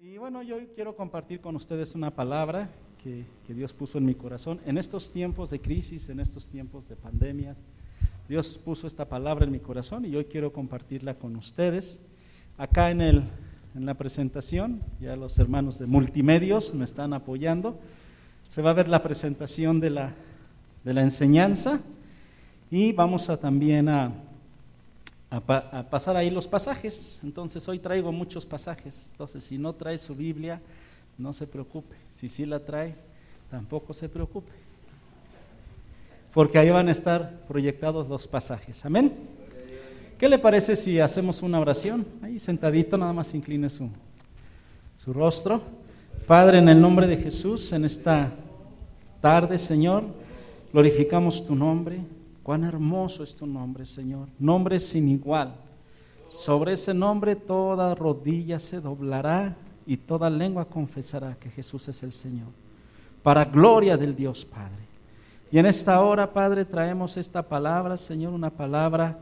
Y bueno, yo quiero compartir con ustedes una palabra que, que, Dios puso en mi corazón. En estos tiempos de crisis, en estos tiempos de pandemias, Dios puso esta palabra en mi corazón y hoy quiero compartirla con ustedes. Acá en, el, en la presentación, ya los hermanos de multimedios me están apoyando. Se va a ver la presentación de la, de la enseñanza y vamos a también a a, pasar ahí los pasajes. Entonces hoy traigo muchos pasajes. Entonces si no trae su Biblia, no se preocupe. Si sí la trae, tampoco se preocupe. Porque ahí van a estar proyectados los pasajes. Amén. ¿Qué le parece si hacemos una oración? Ahí sentadito, nada más incline su, su rostro. Padre, en el nombre de Jesús, en esta tarde, Señor, glorificamos tu nombre. Cuán hermoso es tu nombre, Señor. Nombre sin igual. Sobre ese nombre toda rodilla se doblará y toda lengua confesará que Jesús es el Señor. Para gloria del Dios Padre. Y en esta hora, Padre, traemos esta palabra, Señor, una palabra,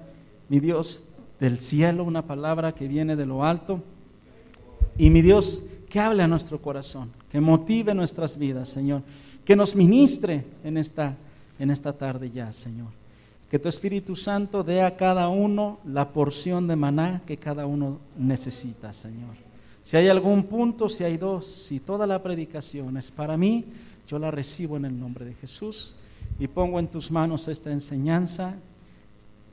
mi Dios, del cielo, una palabra que viene de lo alto. Y mi Dios, que hable a nuestro corazón, que motive nuestras vidas, Señor, que nos ministre en esta, en esta tarde ya, Señor. Que tu Espíritu Santo dé a cada uno la porción de maná que cada uno necesita, Señor. Si hay algún punto, si hay dos, si toda la predicación es para mí, yo la recibo en el nombre de Jesús y pongo en tus manos esta enseñanza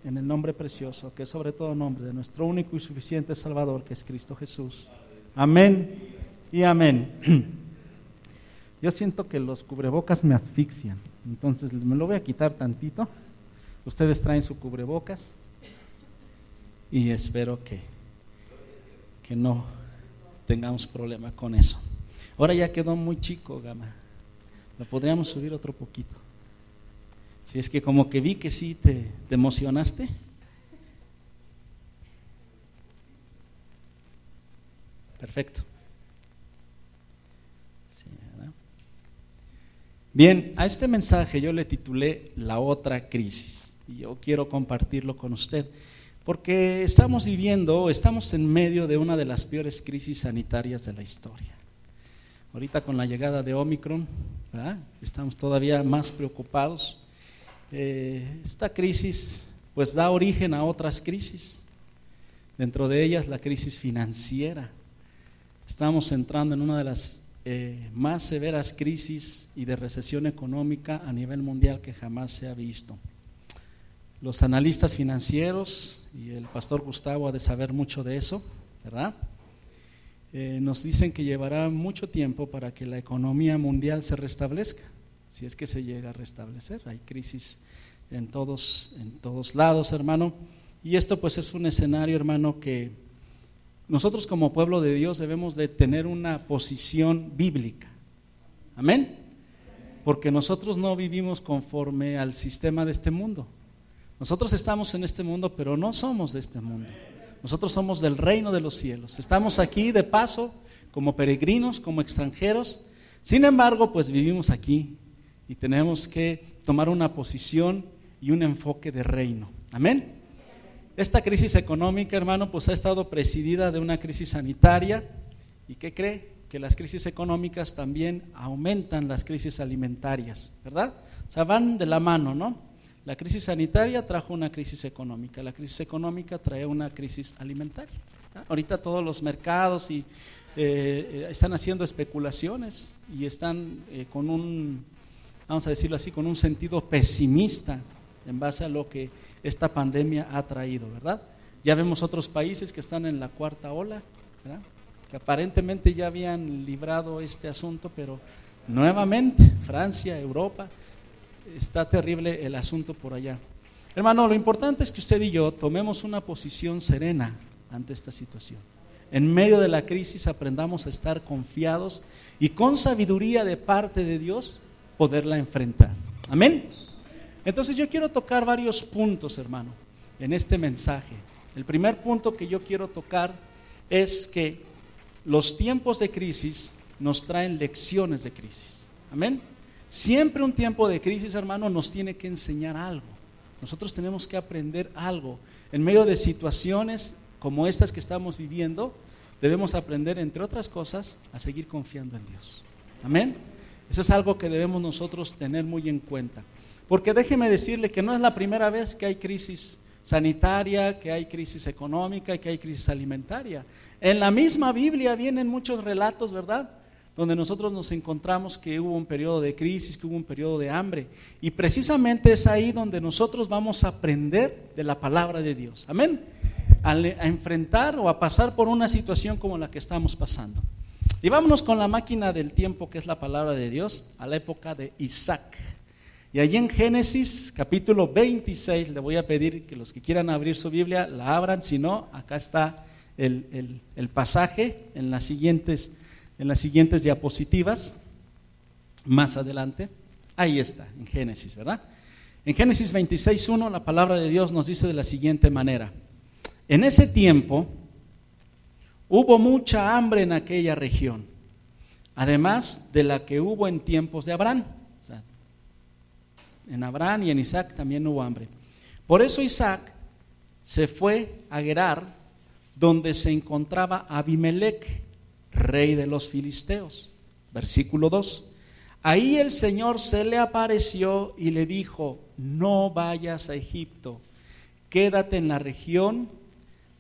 en el nombre precioso, que es sobre todo nombre de nuestro único y suficiente Salvador, que es Cristo Jesús. Amén y amén. Yo siento que los cubrebocas me asfixian, entonces me lo voy a quitar tantito. Ustedes traen su cubrebocas y espero que, que no tengamos problema con eso. Ahora ya quedó muy chico, Gama. Lo podríamos subir otro poquito. Si es que como que vi que sí te, te emocionaste. Perfecto. Bien, a este mensaje yo le titulé La otra crisis y yo quiero compartirlo con usted, porque estamos viviendo, estamos en medio de una de las peores crisis sanitarias de la historia. Ahorita con la llegada de Omicron, estamos todavía más preocupados. Eh, esta crisis pues da origen a otras crisis, dentro de ellas la crisis financiera. Estamos entrando en una de las eh, más severas crisis y de recesión económica a nivel mundial que jamás se ha visto. Los analistas financieros, y el pastor Gustavo ha de saber mucho de eso, ¿verdad? Eh, nos dicen que llevará mucho tiempo para que la economía mundial se restablezca, si es que se llega a restablecer. Hay crisis en todos, en todos lados, hermano. Y esto pues es un escenario, hermano, que nosotros como pueblo de Dios debemos de tener una posición bíblica. Amén. Porque nosotros no vivimos conforme al sistema de este mundo. Nosotros estamos en este mundo, pero no somos de este mundo. Nosotros somos del reino de los cielos. Estamos aquí de paso, como peregrinos, como extranjeros. Sin embargo, pues vivimos aquí y tenemos que tomar una posición y un enfoque de reino. Amén. Esta crisis económica, hermano, pues ha estado presidida de una crisis sanitaria. ¿Y qué cree? Que las crisis económicas también aumentan las crisis alimentarias, ¿verdad? O sea, van de la mano, ¿no? La crisis sanitaria trajo una crisis económica, la crisis económica trae una crisis alimentaria. Ahorita todos los mercados y, eh, están haciendo especulaciones y están eh, con un, vamos a decirlo así, con un sentido pesimista en base a lo que esta pandemia ha traído, ¿verdad? Ya vemos otros países que están en la cuarta ola, que aparentemente ya habían librado este asunto, pero nuevamente Francia, Europa, está terrible el asunto por allá. Hermano, lo importante es que usted y yo tomemos una posición serena ante esta situación. En medio de la crisis aprendamos a estar confiados y con sabiduría de parte de Dios poderla enfrentar. Amén. Entonces yo quiero tocar varios puntos, hermano, en este mensaje. El primer punto que yo quiero tocar es que los tiempos de crisis nos traen lecciones de crisis. Amén. Siempre un tiempo de crisis, hermano, nos tiene que enseñar algo. Nosotros tenemos que aprender algo. En medio de situaciones como estas que estamos viviendo, debemos aprender, entre otras cosas, a seguir confiando en Dios. Amén. Eso es algo que debemos nosotros tener muy en cuenta. Porque déjeme decirle que no es la primera vez que hay crisis sanitaria, que hay crisis económica, que hay crisis alimentaria. En la misma Biblia vienen muchos relatos, ¿verdad? Donde nosotros nos encontramos que hubo un periodo de crisis, que hubo un periodo de hambre. Y precisamente es ahí donde nosotros vamos a aprender de la palabra de Dios. Amén. A, enfrentar o a pasar por una situación como la que estamos pasando. Y vámonos con la máquina del tiempo, que es la palabra de Dios, a la época de Isaac. Y allí en Génesis capítulo 26 le voy a pedir que los que quieran abrir su Biblia la abran, si no, acá está el, pasaje en las, siguientes, en las siguientes diapositivas, más adelante. Ahí está, en Génesis, ¿verdad? En Génesis 26.1 la palabra de Dios nos dice de la siguiente manera. En ese tiempo hubo mucha hambre en aquella región, además de la que hubo en tiempos de Abraham en Abraham y en Isaac también hubo hambre. Por eso Isaac se fue a Gerar, donde se encontraba Abimelech, rey de los filisteos. Versículo 2. Ahí el Señor se le apareció y le dijo, no vayas a Egipto, quédate en la región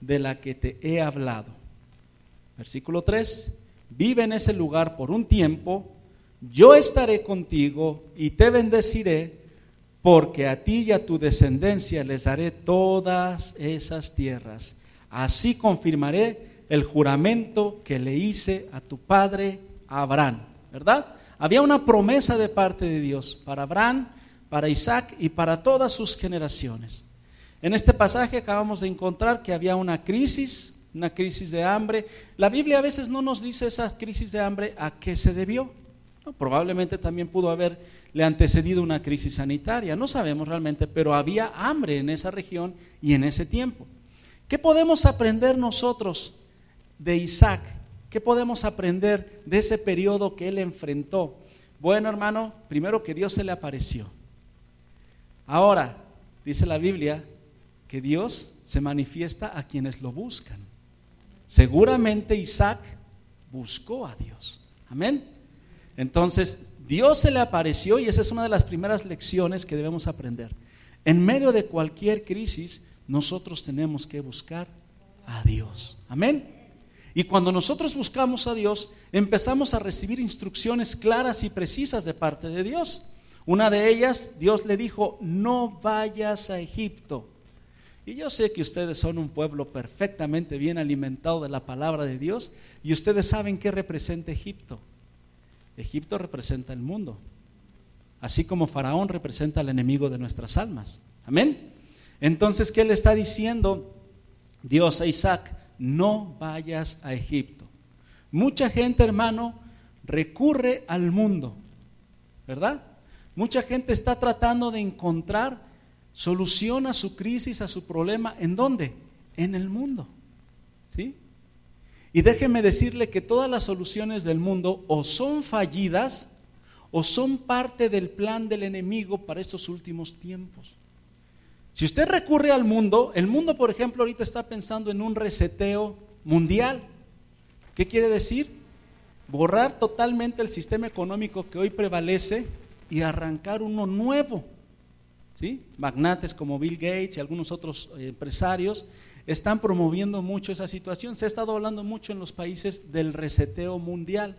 de la que te he hablado. Versículo 3. Vive en ese lugar por un tiempo, yo estaré contigo y te bendeciré porque a ti y a tu descendencia les daré todas esas tierras. Así confirmaré el juramento que le hice a tu padre Abraham, ¿verdad? Había una promesa de parte de Dios para Abraham, para Isaac y para todas sus generaciones. En este pasaje acabamos de encontrar que había una crisis, una crisis de hambre. La Biblia a veces no nos dice esa crisis de hambre a qué se debió. probablemente también pudo haber le antecedido una crisis sanitaria. No sabemos realmente, pero había hambre en esa región y en ese tiempo. ¿Qué podemos aprender nosotros de Isaac? ¿Qué podemos aprender de ese periodo que él enfrentó? Bueno, hermano, primero que Dios se le apareció. Ahora, dice la Biblia, que Dios se manifiesta a quienes lo buscan. Seguramente Isaac buscó a Dios. Amén. Entonces, Dios se le apareció y esa es una de las primeras lecciones que debemos aprender. En medio de cualquier crisis, nosotros tenemos que buscar a Dios. Amén. Y cuando nosotros buscamos a Dios, empezamos a recibir instrucciones claras y precisas de parte de Dios. Una de ellas, Dios le dijo, no vayas a Egipto. Y yo sé que ustedes son un pueblo perfectamente bien alimentado de la palabra de Dios y ustedes saben qué representa Egipto. Egipto representa el mundo, así como Faraón representa al enemigo de nuestras almas. Amén. Entonces, ¿qué le está diciendo Dios a Isaac? No vayas a Egipto. Mucha gente, hermano, recurre al mundo, ¿verdad? Mucha gente está tratando de encontrar solución a su crisis, a su problema. ¿En dónde? En el mundo. ¿Sí? Y déjeme decirle que todas las soluciones del mundo o son fallidas o son parte del plan del enemigo para estos últimos tiempos. Si usted recurre al mundo, el mundo, por ejemplo, ahorita está pensando en un reseteo mundial. ¿Qué quiere decir? Borrar totalmente el sistema económico que hoy prevalece y arrancar uno nuevo. ¿Sí? Magnates como Bill Gates y algunos otros eh, empresarios están promoviendo mucho esa situación. Se ha estado hablando mucho en los países del reseteo mundial.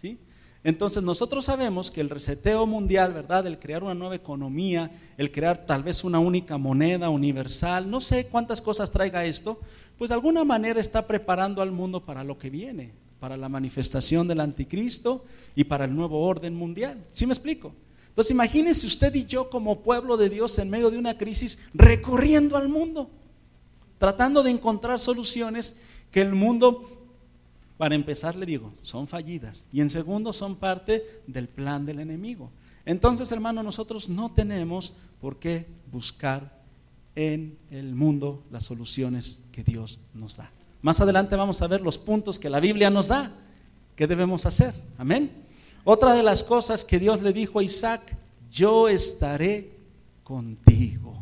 ¿sí? Entonces nosotros sabemos que el reseteo mundial, ¿verdad? El crear una nueva economía, el crear tal vez una única moneda universal, no sé cuántas cosas traiga esto, pues de alguna manera está preparando al mundo para lo que viene, para la manifestación del anticristo y para el nuevo orden mundial. ¿Sí me explico? Entonces imagínense usted y yo como pueblo de Dios en medio de una crisis recorriendo al mundo tratando de encontrar soluciones que el mundo, para empezar le digo, son fallidas y en segundo son parte del plan del enemigo. Entonces, hermano, nosotros no tenemos por qué buscar en el mundo las soluciones que Dios nos da. Más adelante vamos a ver los puntos que la Biblia nos da que debemos hacer. Amén. Otra de las cosas que Dios le dijo a Isaac, yo estaré contigo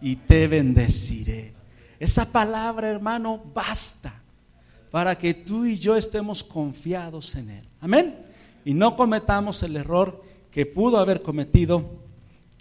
y te bendeciré. Esa palabra, hermano, basta para que tú y yo estemos confiados en Él. Amén. Y no cometamos el error que pudo haber cometido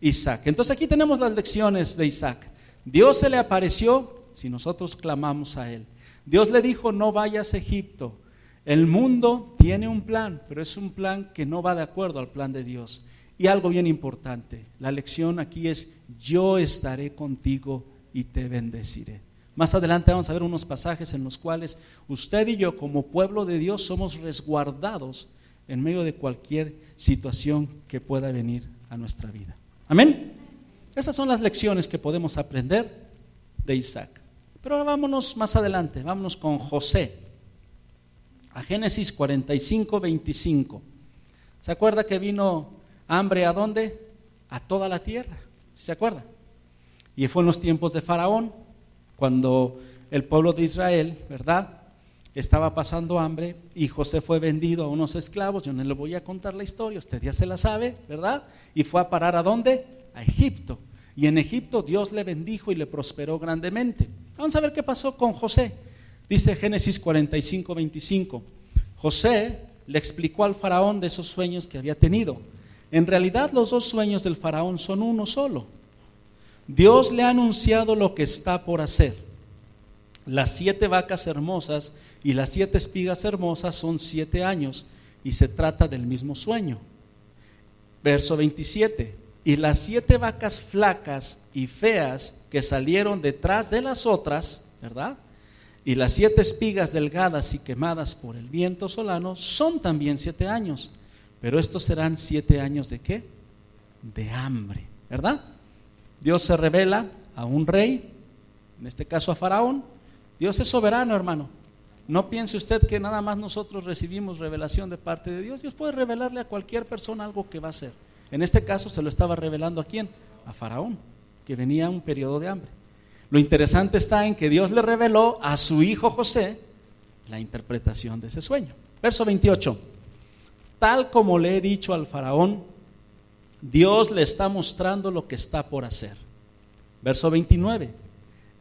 Isaac. Entonces aquí tenemos las lecciones de Isaac. Dios se le apareció si nosotros clamamos a Él. Dios le dijo, no vayas a Egipto. El mundo tiene un plan, pero es un plan que no va de acuerdo al plan de Dios. Y algo bien importante, la lección aquí es, yo estaré contigo y te bendeciré. Más adelante vamos a ver unos pasajes en los cuales usted y yo como pueblo de Dios somos resguardados en medio de cualquier situación que pueda venir a nuestra vida. Amén. Esas son las lecciones que podemos aprender de Isaac. Pero ahora vámonos más adelante, vámonos con José. A Génesis 45, 25. ¿Se acuerda que vino hambre a dónde? A toda la tierra. ¿Se acuerda? Y fue en los tiempos de Faraón, cuando el pueblo de Israel, ¿verdad? Estaba pasando hambre y José fue vendido a unos esclavos. Yo no le voy a contar la historia, usted ya se la sabe, ¿verdad? Y fue a parar a dónde? A Egipto. Y en Egipto Dios le bendijo y le prosperó grandemente. Vamos a ver qué pasó con José. Dice Génesis 45, 25. José le explicó al faraón de esos sueños que había tenido. En realidad los dos sueños del faraón son uno solo. Dios le ha anunciado lo que está por hacer. Las siete vacas hermosas y las siete espigas hermosas son siete años y se trata del mismo sueño. Verso 27. Y las siete vacas flacas y feas que salieron detrás de las otras, ¿verdad? Y las siete espigas delgadas y quemadas por el viento solano son también siete años. Pero estos serán siete años de qué? De hambre, ¿verdad? Dios se revela a un rey, en este caso a Faraón. Dios es soberano, hermano. No piense usted que nada más nosotros recibimos revelación de parte de Dios. Dios puede revelarle a cualquier persona algo que va a hacer. En este caso se lo estaba revelando a quién? A Faraón, que venía un periodo de hambre. Lo interesante está en que Dios le reveló a su hijo José la interpretación de ese sueño. Verso 28. Tal como le he dicho al faraón, Dios le está mostrando lo que está por hacer. Verso 29.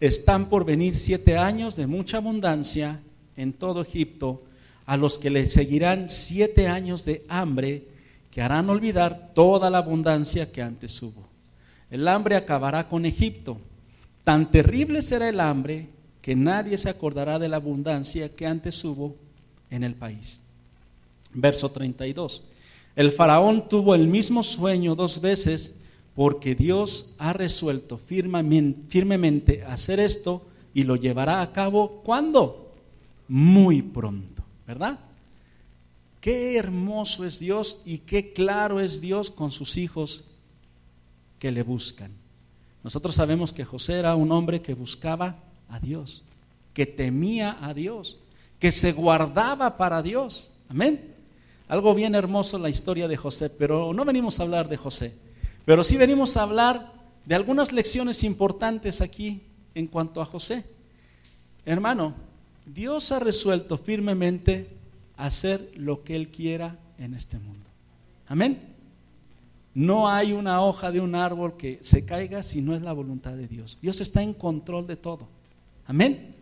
Están por venir siete años de mucha abundancia en todo Egipto, a los que le seguirán siete años de hambre que harán olvidar toda la abundancia que antes hubo. El hambre acabará con Egipto. Tan terrible será el hambre que nadie se acordará de la abundancia que antes hubo en el país. Verso 32. El faraón tuvo el mismo sueño dos veces porque Dios ha resuelto firmemente, hacer esto y lo llevará a cabo ¿cuándo? Muy pronto, ¿verdad? Qué hermoso es Dios y qué claro es Dios con sus hijos que le buscan. Nosotros sabemos que José era un hombre que buscaba a Dios, que temía a Dios, que se guardaba para Dios. Amén. Algo bien hermoso la historia de José, pero no venimos a hablar de José, pero sí venimos a hablar de algunas lecciones importantes aquí en cuanto a José. Hermano, Dios ha resuelto firmemente hacer lo que Él quiera en este mundo. Amén. No hay una hoja de un árbol que se caiga si no es la voluntad de Dios. Dios está en control de todo. Amén.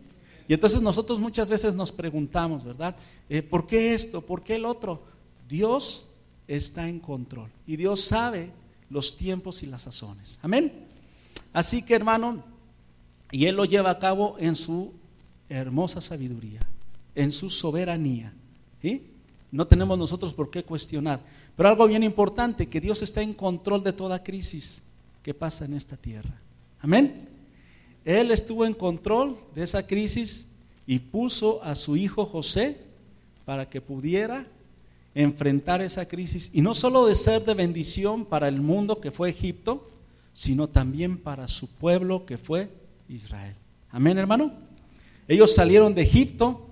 Y entonces nosotros muchas veces nos preguntamos, ¿verdad? Eh, ¿Por qué esto? ¿Por qué el otro? Dios está en control y Dios sabe los tiempos y las sazones. Amén. Así que hermano, y Él lo lleva a cabo en su hermosa sabiduría, en su soberanía. No tenemos nosotros por qué cuestionar. Pero algo bien importante, que Dios está en control de toda crisis que pasa en esta tierra. Amén. Él estuvo en control de esa crisis y puso a su hijo José para que pudiera enfrentar esa crisis y no solo de ser de bendición para el mundo que fue Egipto, sino también para su pueblo que fue Israel. Amén, hermano. Ellos salieron de Egipto.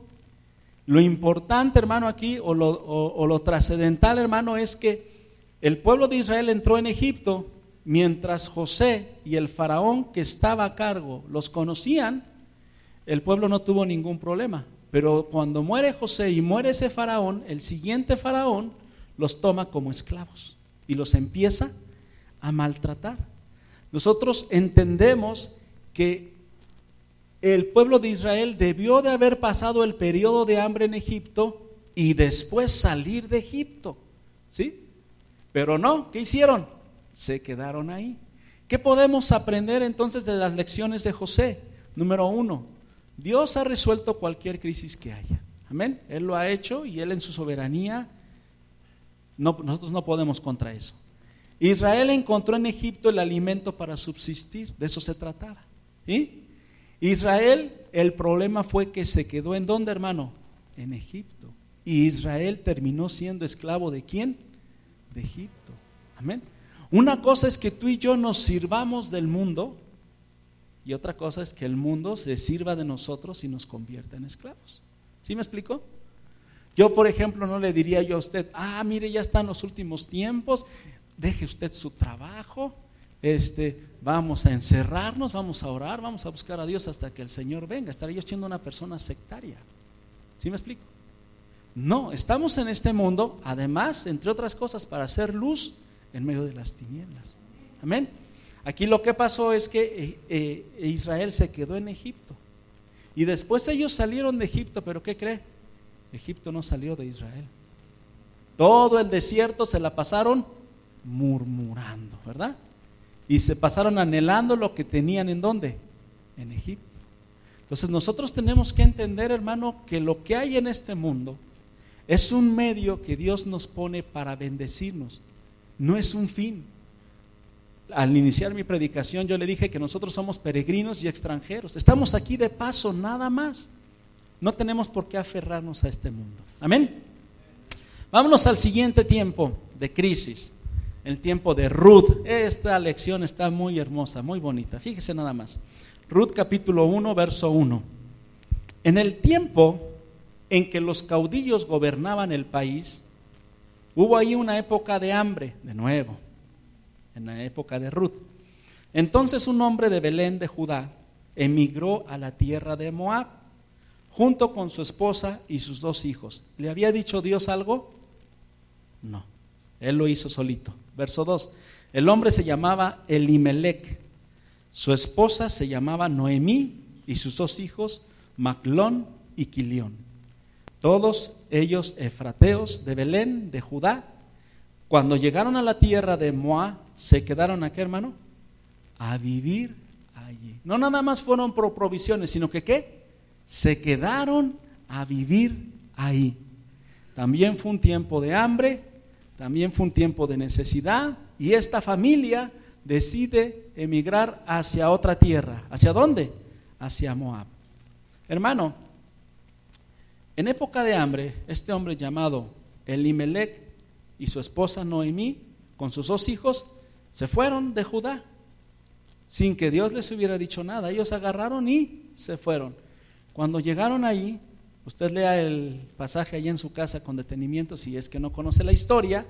Lo importante, hermano, aquí, o lo, trascendental, hermano, es que el pueblo de Israel entró en Egipto mientras José y el faraón que estaba a cargo los conocían, el pueblo no tuvo ningún problema. Pero cuando muere José y muere ese faraón, el siguiente faraón los toma como esclavos y los empieza a maltratar. Nosotros entendemos que el pueblo de Israel debió de haber pasado el periodo de hambre en Egipto y después salir de Egipto. ¿Sí? Pero no, ¿qué hicieron? Se quedaron ahí. ¿Qué podemos aprender entonces de las lecciones de José? Número uno, Dios ha resuelto cualquier crisis que haya. Amén. Él lo ha hecho y Él en su soberanía, no, nosotros no podemos contra eso. Israel encontró en Egipto el alimento para subsistir, de eso se trataba. ¿sí? Israel, el problema fue que se quedó en dónde, hermano? En Egipto. Y Israel terminó siendo esclavo de quién? De Egipto. Amén. Una cosa es que tú y yo nos sirvamos del mundo y otra cosa es que el mundo se sirva de nosotros y nos convierta en esclavos. ¿Sí me explico? Yo, por ejemplo, no le diría yo a usted, ah, mire, ya están los últimos tiempos, deje usted su trabajo, este, vamos a encerrarnos, vamos a orar, vamos a buscar a Dios hasta que el Señor venga. Estaría yo siendo una persona sectaria. ¿Sí me explico? No, estamos en este mundo, además, entre otras cosas, para hacer luz en medio de las tinieblas. Amén. Aquí lo que pasó es que eh, eh, Israel se quedó en Egipto. Y después ellos salieron de Egipto, pero ¿qué cree? Egipto no salió de Israel. Todo el desierto se la pasaron murmurando, ¿verdad? y se pasaron anhelando lo que tenían en dónde? En Egipto. Entonces nosotros tenemos que entender, hermano, que lo que hay en este mundo es un medio que Dios nos pone para bendecirnos, no es un fin. Al iniciar mi predicación yo le dije que nosotros somos peregrinos y extranjeros. Estamos aquí de paso, nada más. No tenemos por qué aferrarnos a este mundo. Amén. Vámonos al siguiente tiempo de crisis el tiempo de Ruth. Esta lección está muy hermosa, muy bonita. Fíjese nada más. Ruth capítulo 1, verso 1. En el tiempo en que los caudillos gobernaban el país, hubo ahí una época de hambre, de nuevo, en la época de Ruth. Entonces un hombre de Belén de Judá emigró a la tierra de Moab, junto con su esposa y sus dos hijos. ¿Le había dicho Dios algo? No, él lo hizo solito. Verso 2. El hombre se llamaba Elimelech, su esposa se llamaba Noemí y sus dos hijos Maclón y Quilión. Todos ellos efrateos de Belén, de Judá. Cuando llegaron a la tierra de Moab, se quedaron aquí, hermano, a vivir allí. No nada más fueron por provisiones, sino que qué? Se quedaron a vivir ahí. También fue un tiempo de hambre, también fue un tiempo de necesidad y esta familia decide emigrar hacia otra tierra. ¿Hacia dónde? Hacia Moab. Hermano, en época de hambre, este hombre llamado Elimelech y su esposa Noemí, con sus dos hijos, se fueron de Judá, sin que Dios les hubiera dicho nada. Ellos agarraron y se fueron. Cuando llegaron ahí, Usted lea el pasaje ahí en su casa con detenimiento si es que no conoce la historia.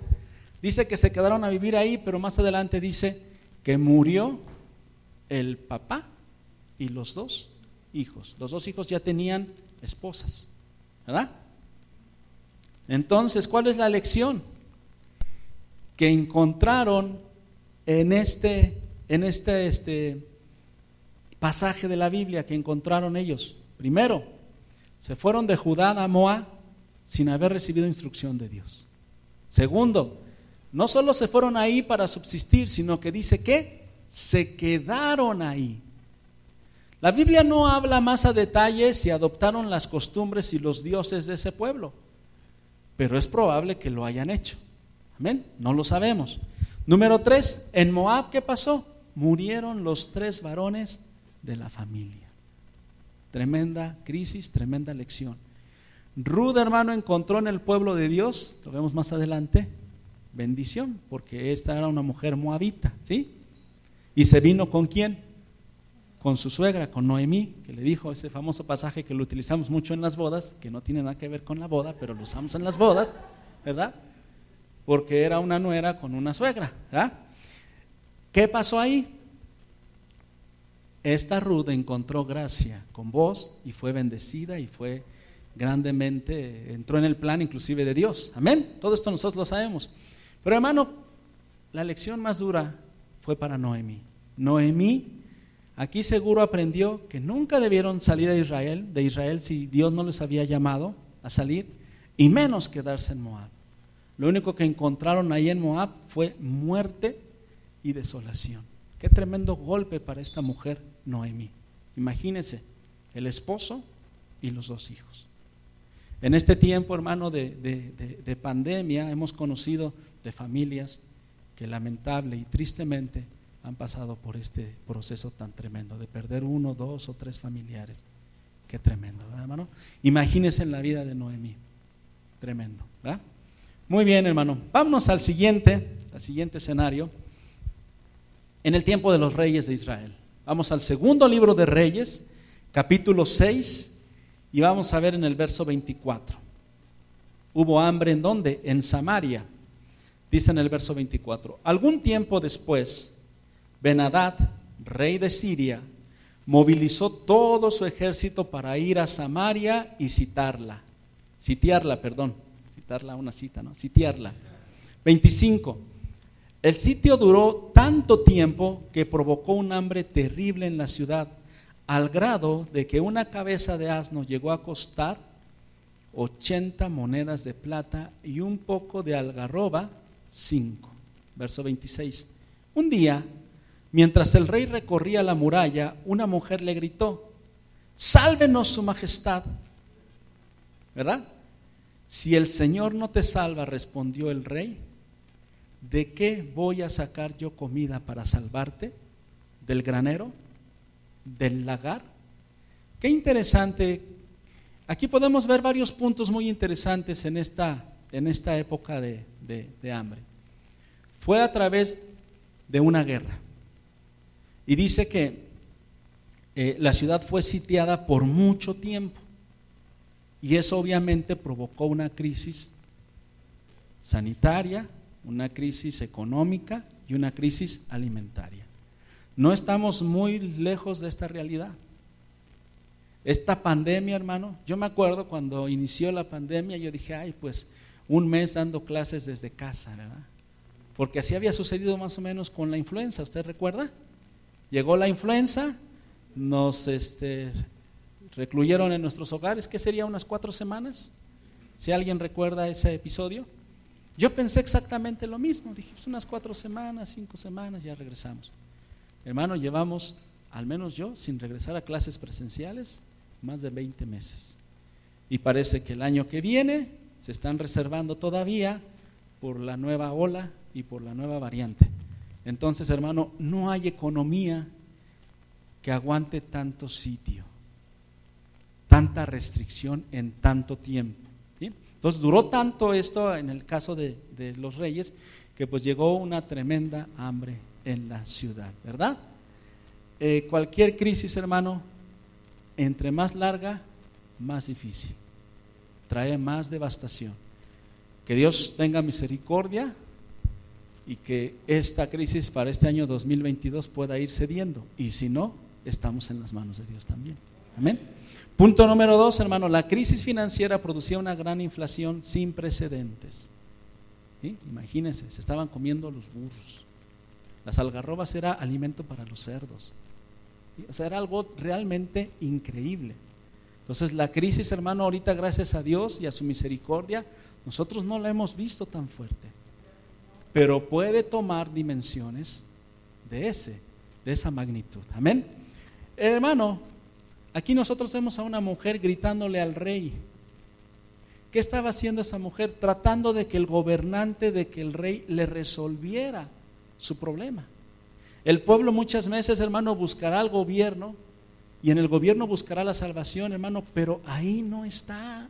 Dice que se quedaron a vivir ahí, pero más adelante dice que murió el papá y los dos hijos. Los dos hijos ya tenían esposas, ¿verdad? Entonces, ¿cuál es la lección? Que encontraron en este, en este, este pasaje de la Biblia que encontraron ellos. Primero, se fueron de Judá a Moab sin haber recibido instrucción de Dios. Segundo, no solo se fueron ahí para subsistir, sino que dice que se quedaron ahí. La Biblia no habla más a detalle si adoptaron las costumbres y los dioses de ese pueblo, pero es probable que lo hayan hecho. Amén, no lo sabemos. Número tres, en Moab, ¿qué pasó? Murieron los tres varones de la familia. Tremenda crisis, tremenda lección. Ruth, hermano, encontró en el pueblo de Dios, lo vemos más adelante, bendición, porque esta era una mujer moabita, ¿sí? Y se vino con quién? Con su suegra, con Noemí, que le dijo ese famoso pasaje que lo utilizamos mucho en las bodas, que no tiene nada que ver con la boda, pero lo usamos en las bodas, ¿verdad? Porque era una nuera con una suegra, ¿verdad? ¿Qué pasó ahí? esta Ruth encontró gracia con vos y fue bendecida y fue grandemente, entró en el plan inclusive de Dios. Amén. Todo esto nosotros lo sabemos. Pero hermano, la lección más dura fue para Noemí. Noemí Aquí seguro aprendió que nunca debieron salir de Israel, de Israel si Dios no les había llamado a salir, y menos quedarse en Moab. Lo único que encontraron ahí en Moab fue muerte y desolación. Qué tremendo golpe para esta mujer, Noemí. Imagínense, el esposo y los dos hijos. En este tiempo, hermano, de, pandemia, hemos conocido de familias que lamentable y tristemente han pasado por este proceso tan tremendo de perder uno, dos o tres familiares. Qué tremendo, hermano? Imagínense en la vida de Noemí. Tremendo, ¿verdad? Muy bien, hermano. Vámonos al siguiente, al siguiente escenario. En el tiempo de los reyes de Israel. Vamos al segundo libro de Reyes, capítulo 6, y vamos a ver en el verso 24. Hubo hambre en dónde? En Samaria. Dice en el verso 24. Algún tiempo después, Benadad, rey de Siria, movilizó todo su ejército para ir a Samaria y citarla. Sitiarla, perdón. Citarla una cita, ¿no? Sitiarla. 25. El sitio duró tanto tiempo que provocó un hambre terrible en la ciudad al grado de que una cabeza de asno llegó a costar 80 monedas de plata y un poco de algarroba, 5. Verso 26. Un día, mientras el rey recorría la muralla, una mujer le gritó, sálvenos su majestad. ¿Verdad? Si el Señor no te salva, respondió el rey, ¿de qué voy a sacar yo comida para salvarte? ¿Del granero? del lagar. Qué interesante. Aquí podemos ver varios puntos muy interesantes en esta, en esta época de, hambre. Fue a través de una guerra. Y dice que eh, la ciudad fue sitiada por mucho tiempo. Y eso obviamente provocó una crisis sanitaria, una crisis económica y una crisis alimentaria. No estamos muy lejos de esta realidad. Esta pandemia, hermano, yo me acuerdo cuando inició la pandemia, yo dije, ay, pues un mes dando clases desde casa, ¿verdad? Porque así había sucedido más o menos con la influenza, ¿usted recuerda? Llegó la influenza, nos este, recluyeron en nuestros hogares, ¿qué sería unas cuatro semanas? Si alguien recuerda ese episodio. Yo pensé exactamente lo mismo, dije, pues unas cuatro semanas, cinco semanas, ya regresamos. Hermano, llevamos, al menos yo, sin regresar a clases presenciales, más de 20 meses. Y parece que el año que viene se están reservando todavía por la nueva ola y por la nueva variante. Entonces, hermano, no hay economía que aguante tanto sitio, tanta restricción en tanto tiempo. Entonces duró tanto esto en el caso de, los reyes que pues llegó una tremenda hambre en la ciudad, ¿verdad? Eh, cualquier crisis, hermano, entre más larga, más difícil. Trae más devastación. Que Dios tenga misericordia y que esta crisis para este año 2022 pueda ir cediendo. Y si no, estamos en las manos de Dios también. Amén. Punto número dos, hermano, la crisis financiera producía una gran inflación sin precedentes. Imagínense, se estaban comiendo los burros. Las algarrobas era alimento para los cerdos. O sea, era algo realmente increíble. Entonces la crisis, hermano, ahorita gracias a Dios y a su misericordia, nosotros no la hemos visto tan fuerte. Pero puede tomar dimensiones de ese, de esa magnitud. Amén. Hermano, aquí nosotros vemos a una mujer gritándole al rey. ¿Qué estaba haciendo esa mujer? Tratando de que el gobernante, de que el rey le resolviera su problema. El pueblo muchas veces, hermano, buscará al gobierno y en el gobierno buscará la salvación, hermano, pero ahí no está.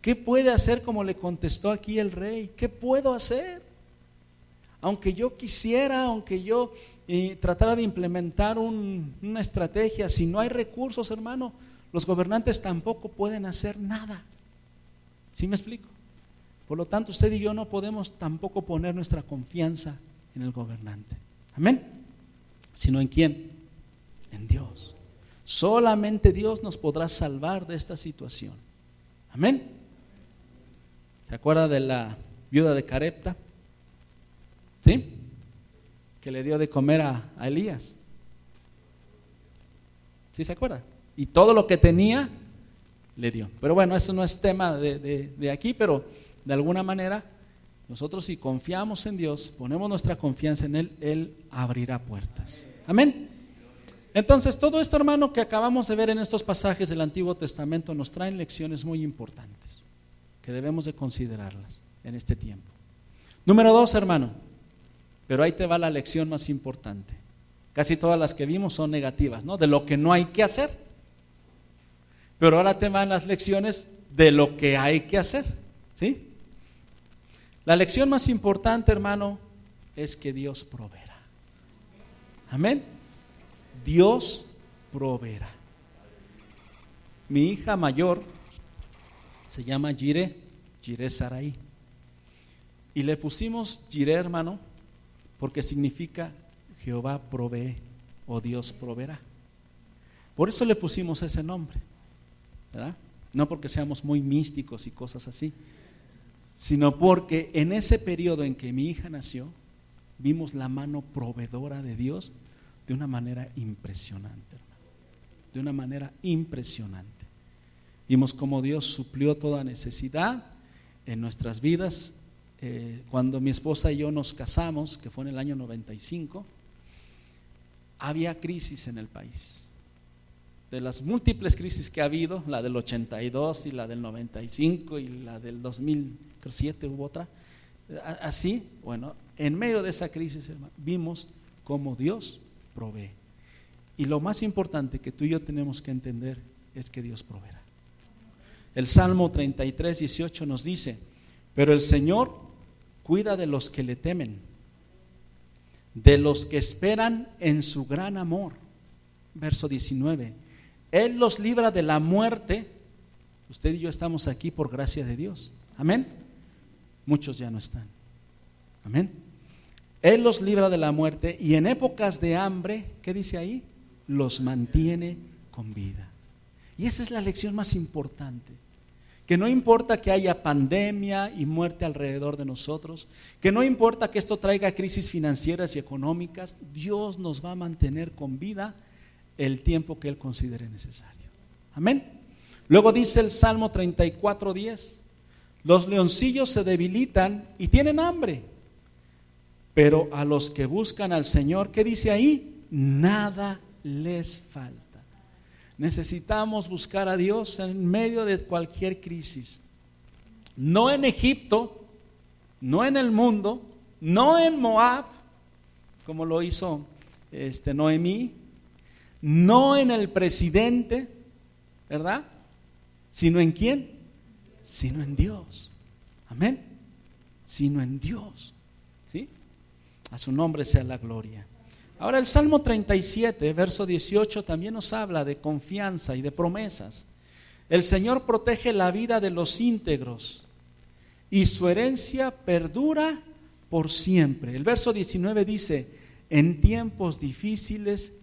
¿Qué puede hacer como le contestó aquí el rey? ¿Qué puedo hacer? Aunque yo quisiera, aunque yo eh, tratara de implementar una estrategia, si no hay recursos, hermano, los gobernantes tampoco pueden hacer nada. ¿Sí me explico? Por lo tanto, usted y yo no podemos tampoco poner nuestra confianza en el gobernante. Amén. Sino en quién? En Dios. Solamente Dios nos podrá salvar de esta situación. Amén. ¿Se acuerda de la viuda de Carepta? ¿Sí? Que le dio de comer a, Elías. ¿Sí se acuerda? Y todo lo que tenía, le dio. Pero bueno, eso no es tema de, de aquí, pero de alguna manera, nosotros si confiamos en Dios, ponemos nuestra confianza en Él, Él abrirá puertas. Amén. Entonces, todo esto, hermano, que acabamos de ver en estos pasajes del Antiguo Testamento nos traen lecciones muy importantes que debemos de considerarlas en este tiempo. Número dos, hermano, pero ahí te va la lección más importante. Casi todas las que vimos son negativas, ¿no? De lo que no hay que hacer. Pero ahora te van las lecciones de lo que hay que hacer, ¿sí? La lección más importante, hermano, es que Dios proveerá. Amén. Dios proveerá. Mi hija mayor se llama Jire, Jire Sarai. Y le pusimos Jire, hermano, porque significa Jehová provee o Dios proveerá. Por eso le pusimos ese nombre, ¿verdad? No porque seamos muy místicos y cosas así, sino porque en ese periodo en que mi hija nació, vimos la mano proveedora de Dios de una manera impresionante, De una manera impresionante. Vimos cómo Dios suplió toda necesidad en nuestras vidas. Eh, cuando mi esposa y yo nos casamos, que fue en el año 95, había crisis en el país. De las múltiples crisis que ha habido, la del 82 y la del 95 y la del 2007 hubo otra, así, bueno, en medio de esa crisis vimos cómo Dios provee. Y lo más importante que tú y yo tenemos que entender es que Dios proveerá. El Salmo 33, 18 nos dice, pero el Señor cuida de los que le temen, de los que esperan en su gran amor. Verso 19, Él los libra de la muerte. Usted y yo estamos aquí por gracia de Dios. Amén. Muchos ya no están. Amén. Él los libra de la muerte y en épocas de hambre, ¿qué dice ahí? Los mantiene con vida. Y esa es la lección más importante. Que no importa que haya pandemia y muerte alrededor de nosotros, que no importa que esto traiga crisis financieras y económicas, Dios nos va a mantener con vida el tiempo que Él considere necesario. Amén. Luego dice el Salmo 34:10, los leoncillos se debilitan y tienen hambre pero a los que buscan al Señor, ¿qué dice ahí? Nada les falta. Necesitamos buscar a Dios en medio de cualquier crisis. No en Egipto, no en el mundo, no en Moab, como lo hizo este Noemí, no en el presidente, ¿verdad? Sino en quién? Sino en Dios. Amén. Sino en Dios. A su nombre sea la gloria. Ahora el Salmo 37, verso 18, también nos habla de confianza y de promesas. El Señor protege la vida de los íntegros y su herencia perdura por siempre. El verso 19 dice, en tiempos difíciles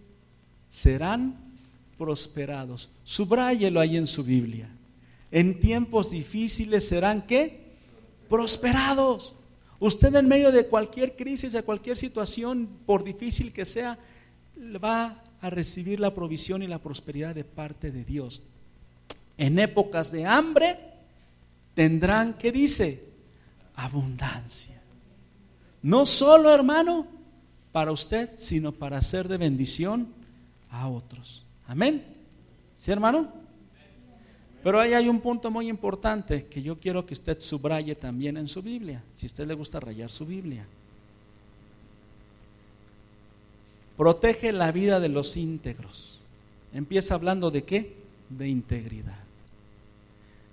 serán prosperados. Subráyelo ahí en su Biblia. En tiempos difíciles serán qué? Prosperados. Usted en medio de cualquier crisis, de cualquier situación, por difícil que sea, va a recibir la provisión y la prosperidad de parte de Dios. En épocas de hambre tendrán, ¿qué dice? Abundancia. No solo, hermano, para usted, sino para ser de bendición a otros. Amén. ¿Sí, hermano? Pero ahí hay un punto muy importante que yo quiero que usted subraye también en su Biblia, si a usted le gusta rayar su Biblia. Protege la vida de los íntegros. Empieza hablando de qué? De integridad.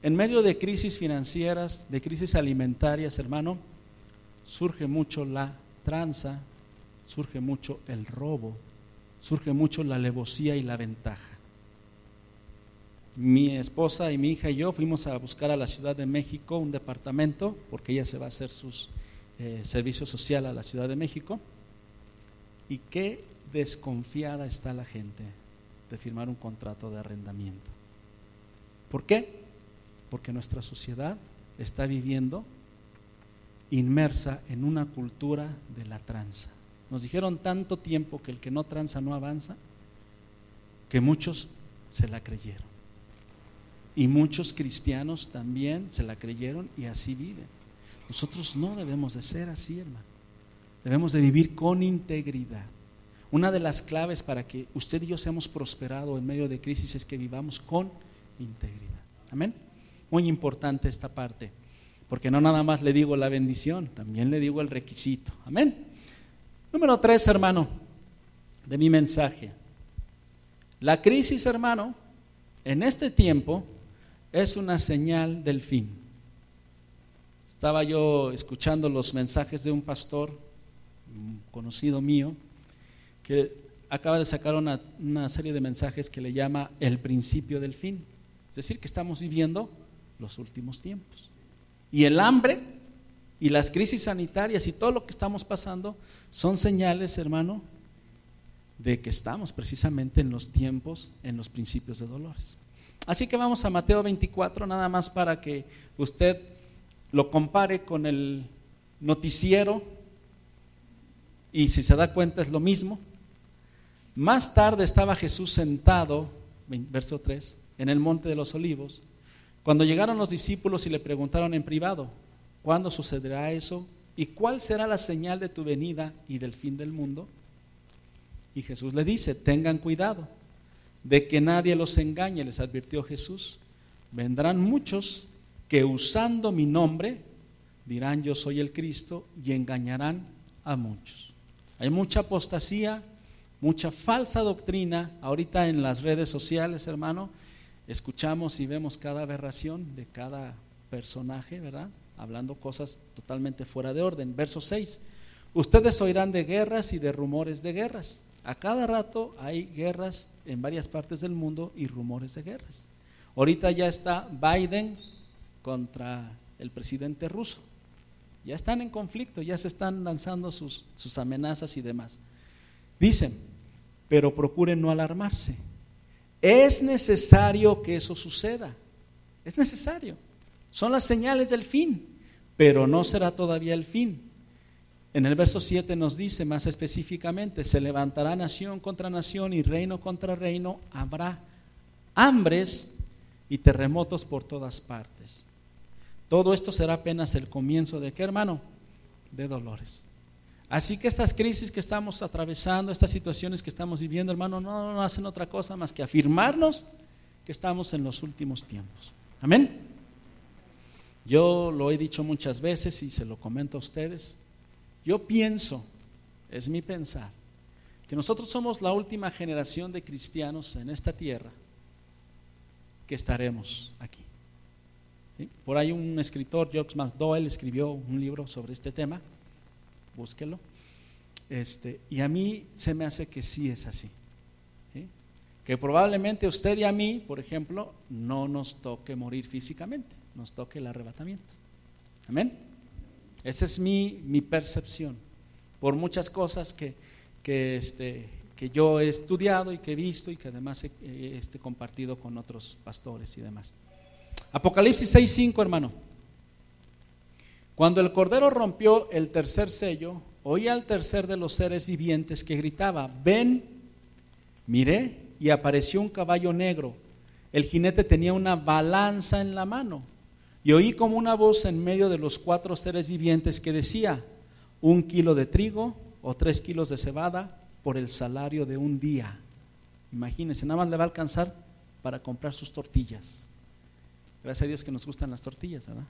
En medio de crisis financieras, de crisis alimentarias, hermano, surge mucho la tranza, surge mucho el robo, surge mucho la alevosía y la ventaja mi esposa y mi hija y yo fuimos a buscar a la Ciudad de México un departamento, porque ella se va a hacer sus eh, servicio social a la Ciudad de México. Y qué desconfiada está la gente de firmar un contrato de arrendamiento. ¿Por qué? Porque nuestra sociedad está viviendo inmersa en una cultura de la tranza. Nos dijeron tanto tiempo que el que no tranza no avanza que muchos se la creyeron. Y muchos cristianos también se la creyeron y así viven. Nosotros no debemos de ser así, hermano. Debemos de vivir con integridad. Una de las claves para que usted y yo seamos prosperados en medio de crisis es que vivamos con integridad. Amén. Muy importante esta parte, porque no nada más le digo la bendición, también le digo el requisito. Amén. Número tres, hermano, de mi mensaje. La crisis, hermano, en este tiempo es una señal del fin. Estaba yo escuchando los mensajes de un pastor, conocido mío, que acaba de sacar una, una serie de mensajes que le llama el principio del fin. Es decir, que estamos viviendo los últimos tiempos. Y el hambre y las crisis sanitarias y todo lo que estamos pasando son señales, hermano, de que estamos precisamente en los tiempos, en los principios de dolores. Así que vamos a Mateo 24, nada más para que usted lo compare con el noticiero y si se da cuenta es lo mismo. Más tarde estaba Jesús sentado, verso 3, en el monte de los olivos, cuando llegaron los discípulos y le preguntaron en privado, ¿cuándo sucederá eso? ¿Y cuál será la señal de tu venida y del fin del mundo? Y Jesús le dice, tengan cuidado de que nadie los engañe, les advirtió Jesús. Vendrán muchos que usando mi nombre dirán yo soy el Cristo y engañarán a muchos. Hay mucha apostasía, mucha falsa doctrina. Ahorita en las redes sociales, hermano, escuchamos y vemos cada aberración de cada personaje, ¿verdad? Hablando cosas totalmente fuera de orden. Verso 6. Ustedes oirán de guerras y de rumores de guerras. A cada rato hay guerras en varias partes del mundo y rumores de guerras. Ahorita ya está Biden contra el presidente ruso. Ya están en conflicto, ya se están lanzando sus, sus amenazas y demás. Dicen, pero procuren no alarmarse. Es necesario que eso suceda. Es necesario. Son las señales del fin, pero no será todavía el fin. En el verso 7 nos dice más específicamente, se levantará nación contra nación y reino contra reino, habrá hambres y terremotos por todas partes. Todo esto será apenas el comienzo de qué, hermano? De dolores. Así que estas crisis que estamos atravesando, estas situaciones que estamos viviendo, hermano, no, no hacen otra cosa más que afirmarnos que estamos en los últimos tiempos. Amén. Yo lo he dicho muchas veces y se lo comento a ustedes. Yo pienso, es mi pensar, que nosotros somos la última generación de cristianos en esta tierra que estaremos aquí. Por ahí un escritor, George McDowell, escribió un libro sobre este tema búsquelo. Este, y a mí se me hace que sí es así. Que probablemente usted y a mí, por ejemplo, no nos toque morir físicamente, nos toque el arrebatamiento. Amén. Esa es mi, mi percepción. Por muchas cosas que, que, este, que yo he estudiado y que he visto y que además he, este, compartido con otros pastores y demás. Apocalipsis 6.5, hermano. Cuando el Cordero rompió el tercer sello, oí al tercer de los seres vivientes que gritaba, ven, miré y apareció un caballo negro. El jinete tenía una balanza en la mano y oí como una voz en medio de los cuatro seres vivientes que decía, un kilo de trigo o tres kilos de cebada por el salario de un día. Imagínense, nada más le va a alcanzar para comprar sus tortillas. Gracias a Dios que nos gustan las tortillas, ¿verdad?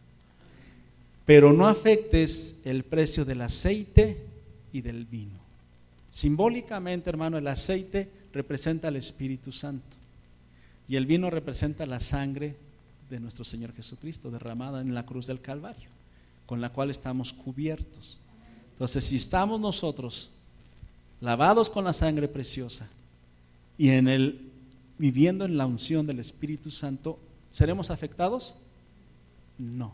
pero no afectes el precio del aceite y del vino. Simbólicamente, hermano, el aceite representa al Espíritu Santo y el vino representa la sangre de nuestro Señor Jesucristo derramada en la cruz del Calvario, con la cual estamos cubiertos. Entonces, si estamos nosotros lavados con la sangre preciosa y en el viviendo en la unción del Espíritu Santo, ¿seremos afectados? No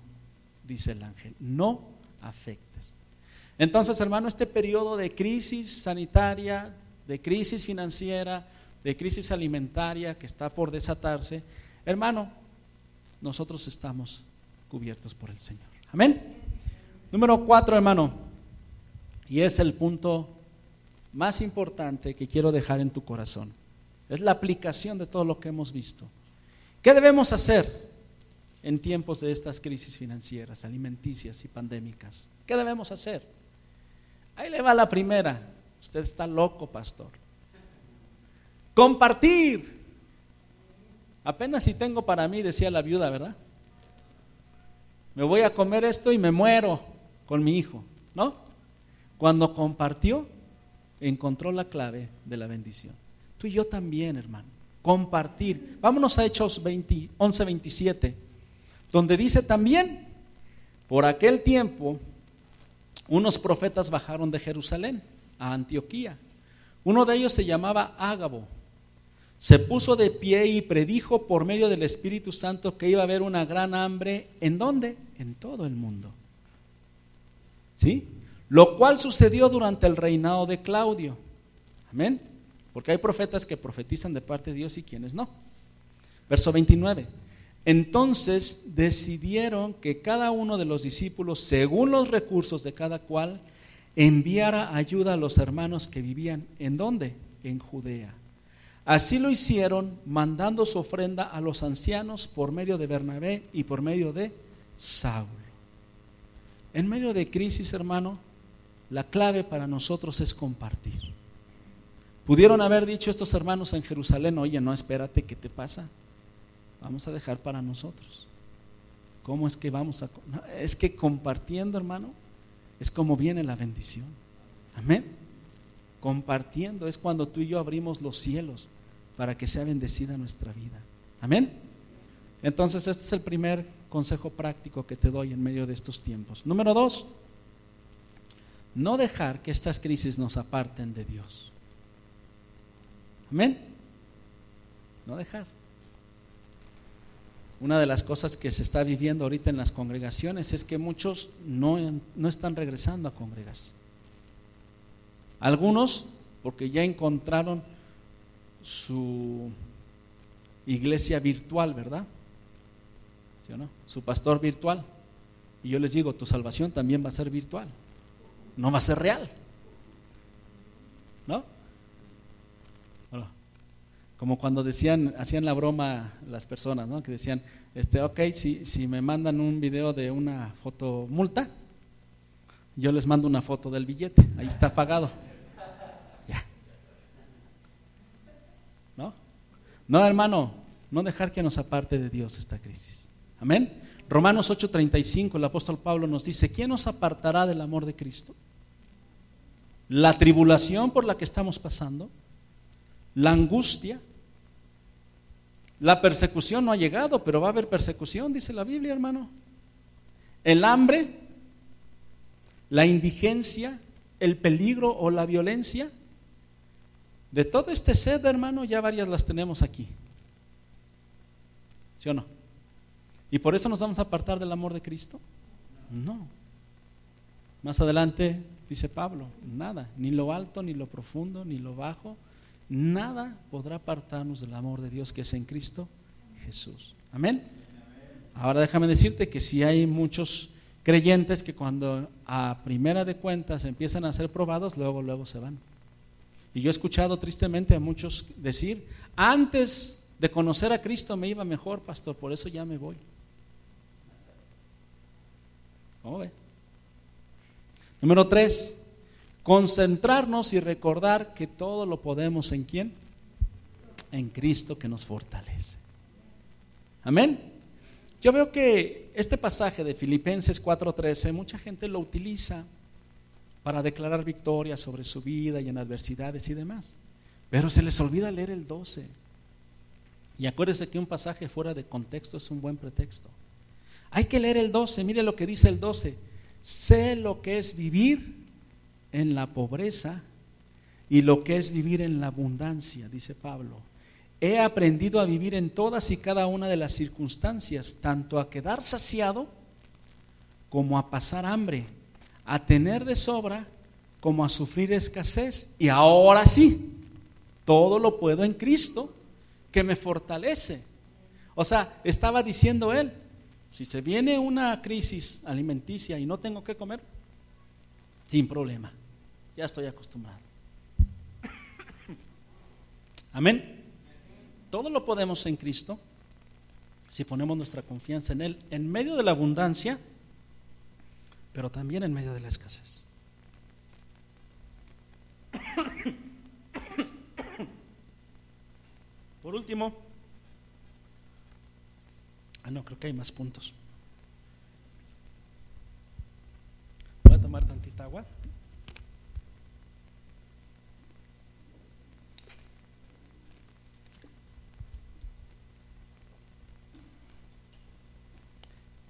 dice el ángel, no afectes. Entonces, hermano, este periodo de crisis sanitaria, de crisis financiera, de crisis alimentaria que está por desatarse, hermano, nosotros estamos cubiertos por el Señor. Amén. Número cuatro, hermano, y es el punto más importante que quiero dejar en tu corazón. Es la aplicación de todo lo que hemos visto. ¿Qué debemos hacer en tiempos de estas crisis financieras, alimenticias y pandémicas? ¿Qué debemos hacer? Ahí le va la primera. Usted está loco, pastor. Compartir. Apenas si tengo para mí, decía la viuda, ¿verdad? Me voy a comer esto y me muero con mi hijo, ¿no? Cuando compartió, encontró la clave de la bendición. Tú y yo también, hermano. Compartir. Vámonos a Hechos 20, 11, 27, donde dice también, por aquel tiempo, unos profetas bajaron de Jerusalén a Antioquía. Uno de ellos se llamaba Ágabo. Se puso de pie y predijo por medio del Espíritu Santo que iba a haber una gran hambre. ¿En dónde? En todo el mundo. ¿Sí? Lo cual sucedió durante el reinado de Claudio. Amén. Porque hay profetas que profetizan de parte de Dios y quienes no. Verso 29. Entonces decidieron que cada uno de los discípulos, según los recursos de cada cual, enviara ayuda a los hermanos que vivían en dónde? En Judea. Así lo hicieron mandando su ofrenda a los ancianos por medio de Bernabé y por medio de Saulo. En medio de crisis, hermano, la clave para nosotros es compartir. Pudieron haber dicho estos hermanos en Jerusalén, oye, no, espérate, ¿qué te pasa? Vamos a dejar para nosotros. ¿Cómo es que vamos a... es que compartiendo, hermano, es como viene la bendición. Amén. Compartiendo es cuando tú y yo abrimos los cielos para que sea bendecida nuestra vida. Amén. Entonces, este es el primer consejo práctico que te doy en medio de estos tiempos. Número dos, no dejar que estas crisis nos aparten de Dios. Amén. No dejar. Una de las cosas que se está viviendo ahorita en las congregaciones es que muchos no, no están regresando a congregarse. Algunos porque ya encontraron su iglesia virtual, ¿verdad? ¿Sí o no? Su pastor virtual. Y yo les digo, tu salvación también va a ser virtual. No va a ser real. ¿No? Como cuando decían, hacían la broma las personas, ¿no? Que decían, este, ok, si, si me mandan un video de una foto multa, yo les mando una foto del billete, ahí está pagado. Ya. ¿No? No, hermano, no dejar que nos aparte de Dios esta crisis. Amén. Romanos 8:35, el apóstol Pablo nos dice, ¿quién nos apartará del amor de Cristo? La tribulación por la que estamos pasando, la angustia, la persecución no ha llegado, pero va a haber persecución, dice la Biblia, hermano. El hambre, la indigencia, el peligro o la violencia. De todo este sed, hermano, ya varias las tenemos aquí. ¿Sí o no? ¿Y por eso nos vamos a apartar del amor de Cristo? No. Más adelante dice Pablo, nada, ni lo alto, ni lo profundo, ni lo bajo, nada podrá apartarnos del amor de Dios que es en Cristo Jesús. Amén. Ahora déjame decirte que si hay muchos creyentes que cuando a primera de cuentas empiezan a ser probados, luego, luego se van. Y yo he escuchado tristemente a muchos decir, antes de conocer a Cristo me iba mejor, pastor, por eso ya me voy. ¿Cómo ve? Número tres, Concentrarnos y recordar que todo lo podemos en quién? En Cristo que nos fortalece. Amén. Yo veo que este pasaje de Filipenses 4:13, mucha gente lo utiliza para declarar victoria sobre su vida y en adversidades y demás. Pero se les olvida leer el 12. Y acuérdense que un pasaje fuera de contexto es un buen pretexto. Hay que leer el 12, mire lo que dice el 12. Sé lo que es vivir en la pobreza y lo que es vivir en la abundancia, dice Pablo. He aprendido a vivir en todas y cada una de las circunstancias, tanto a quedar saciado como a pasar hambre, a tener de sobra como a sufrir escasez. Y ahora sí, todo lo puedo en Cristo que me fortalece. O sea, estaba diciendo él, si se viene una crisis alimenticia y no tengo que comer, sin problema. Ya estoy acostumbrado. Amén. Todo lo podemos en Cristo si ponemos nuestra confianza en Él, en medio de la abundancia, pero también en medio de la escasez. Por último, ah no, creo que hay más puntos. Voy a tomar tantita agua.